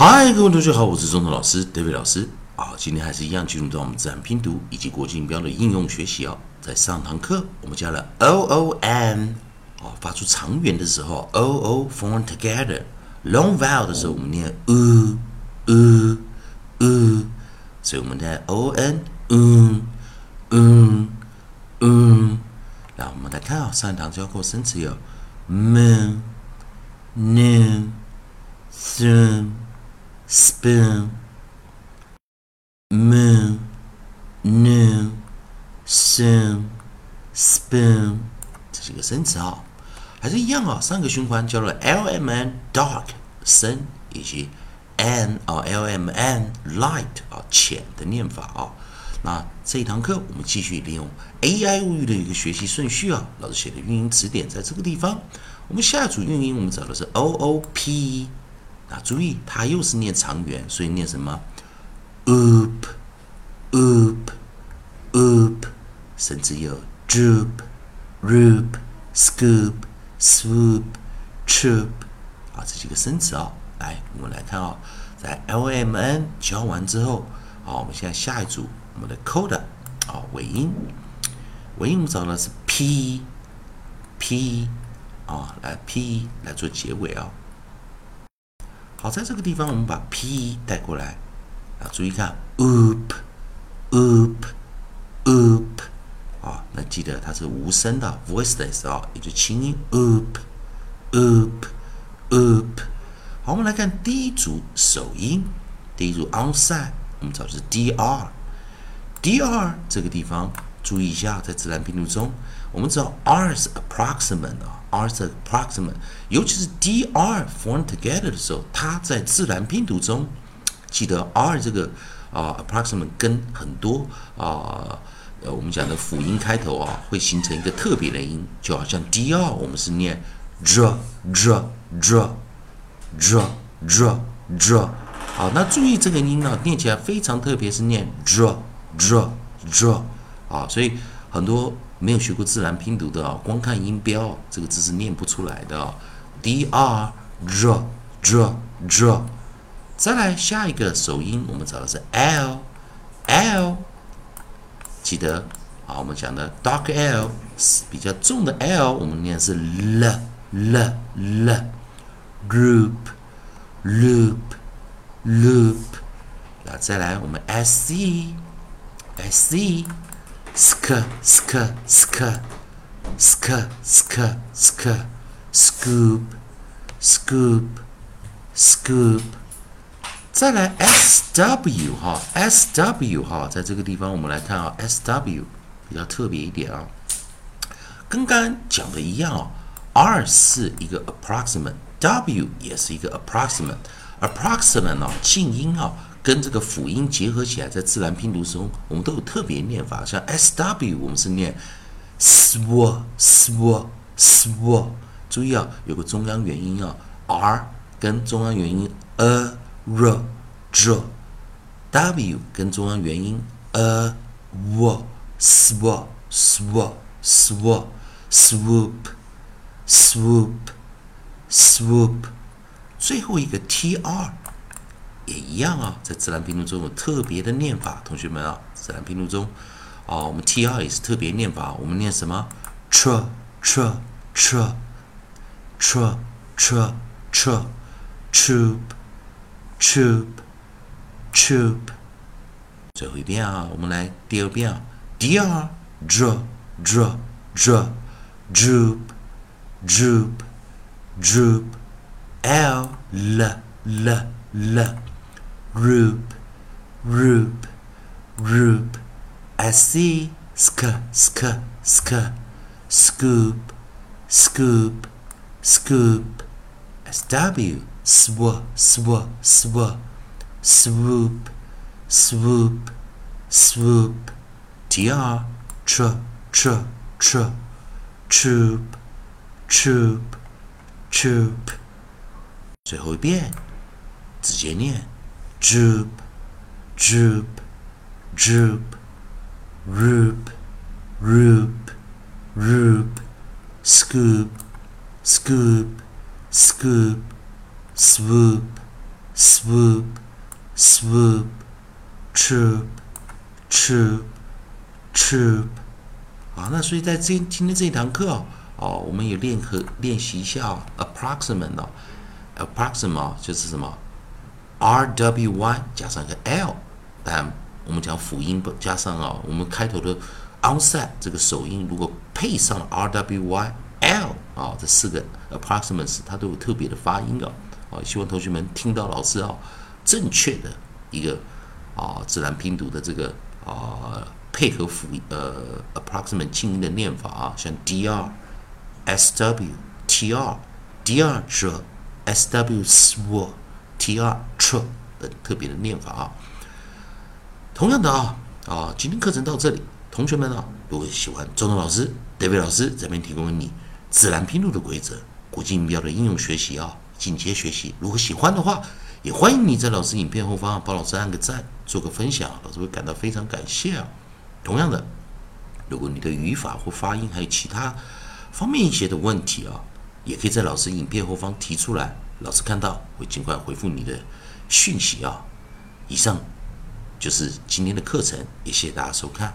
嗨，各位同学好，我是中头老师 David 老师啊。今天还是一样进入到我们自然拼读以及国际音标的应用学习哦。在上堂课我们教了 o o n 啊，发出长元的时候 o o form together。long vowel 的时候我们念 u u u，所以我们在 o n 嗯嗯嗯。那我们来看啊，上一堂教过生词有 moon noon soon。Spoon, moon, noon, soon, spoon，这是一个生词啊，还是一样啊。上个循环教了 l m n dark 深以及 n 啊 l m n light 啊浅的念法啊。那这一堂课我们继续利用 A I 物语的一个学习顺序啊，老师写的运音词典在这个地方。我们下一组运音我们找的是 O O P 那。注意，它又是念长元，所以念什么？oop，oop，oop，甚至有 droop，roop，scoop，swoop，troop，啊，这几个生词啊。来，我们来看啊，在 l m n 教完之后，好，我们现在下一组，我们的 coda，啊，尾音，尾音我们找的是 p，p，啊，来 p 来做结尾啊。好，在这个地方我们把 p 带过来啊，注意看，oop，oop，oop，啊，那记得它是无声的，voiceless 啊，也就轻音，oop，oop，oop。好，我们来看第一组首音，第一组 onside，我们找的是 dr，dr 这个地方注意一下，在自然拼读中，我们知道 r 是 approximate 啊。R 是 approximate，尤其是 dr form together 的时候，它在自然拼读中，记得 R 这个啊 approximate 跟很多啊呃我们讲的辅音开头啊，会形成一个特别的音，就好像 dr 我们是念 dr dr dr dr dr dr，好，那注意这个音呢，念起来非常特别，是念 dr dr dr，啊，所以很多。没有学过自然拼读的啊，光看音标，这个字是念不出来的啊。d r r r r，再来下一个首音，我们找的是 l l，记得啊，我们讲的 dark l 是比较重的 l，我们念是 l l l，loop loop loop，那再来我们 s c s c。Sk sk sk sk sk sk scoop scoop scoop，再来 s w 哈 s w 哈，在这个地方我们来看啊 s w 比较特别一点啊，跟刚刚讲的一样啊，r 是一个 approximate，w 也是一个 approximate，approximate 啊静音啊。跟这个辅音结合起来，在自然拼读中，我们都有特别念法。像 S W，我们是念 sw sw sw，注意啊，有个中央元音啊，R 跟中央元音 a r r w 跟中央元音 a w sw sw sw swoop swoop swoop，最后一个 T R。一样啊，在自然拼读中有特别的念法，同学们啊，自然拼读中啊，我们 T R 也是特别念法，我们念什么？tr tr tr tr tr tr troop troop troop。最后一遍啊，我们来第二遍啊，D R dr dr dr droop droop droop L l l l roop, roop, roop. I see, sk, sk, sk, scoop, scoop, scoop. SW, sw, sw, sw, swoop, swoop, swoop. TR, tr, tr, tr, troop, troop, troop. 最后一遍，直接念。 Droop, droop, droop, roop, roop, roop, scoop, scoop, scoop, swoop, swoop swoop troop troop troop 啊，那所以在这今天这一堂课哦，哦，我们也练和练习一下 approximate 哦，approximate 就是什么 r w y 加上一个 l，但我们讲辅音不加上啊，我们开头的 onset 这个首音如果配上 r w y l 啊，这四个 approximates 它都有特别的发音哦，啊，希望同学们听到老师啊正确的一个啊自然拼读的这个啊。配合辅呃 approximate 静音的念法啊，像 dr、sw、tr、d r 者 s w sw、sw sw、tr 车等特别的念法啊。同样的啊啊，今天课程到这里，同学们啊，如果喜欢周东老师、David 老师这边提供给你自然拼读的规则、国际音标的应用学习啊，进阶学习。如果喜欢的话，也欢迎你在老师影片后方帮老师按个赞，做个分享，老师会感到非常感谢啊。同样的，如果你的语法或发音还有其他方面一些的问题啊，也可以在老师影片后方提出来，老师看到会尽快回复你的讯息啊。以上就是今天的课程，也谢谢大家收看。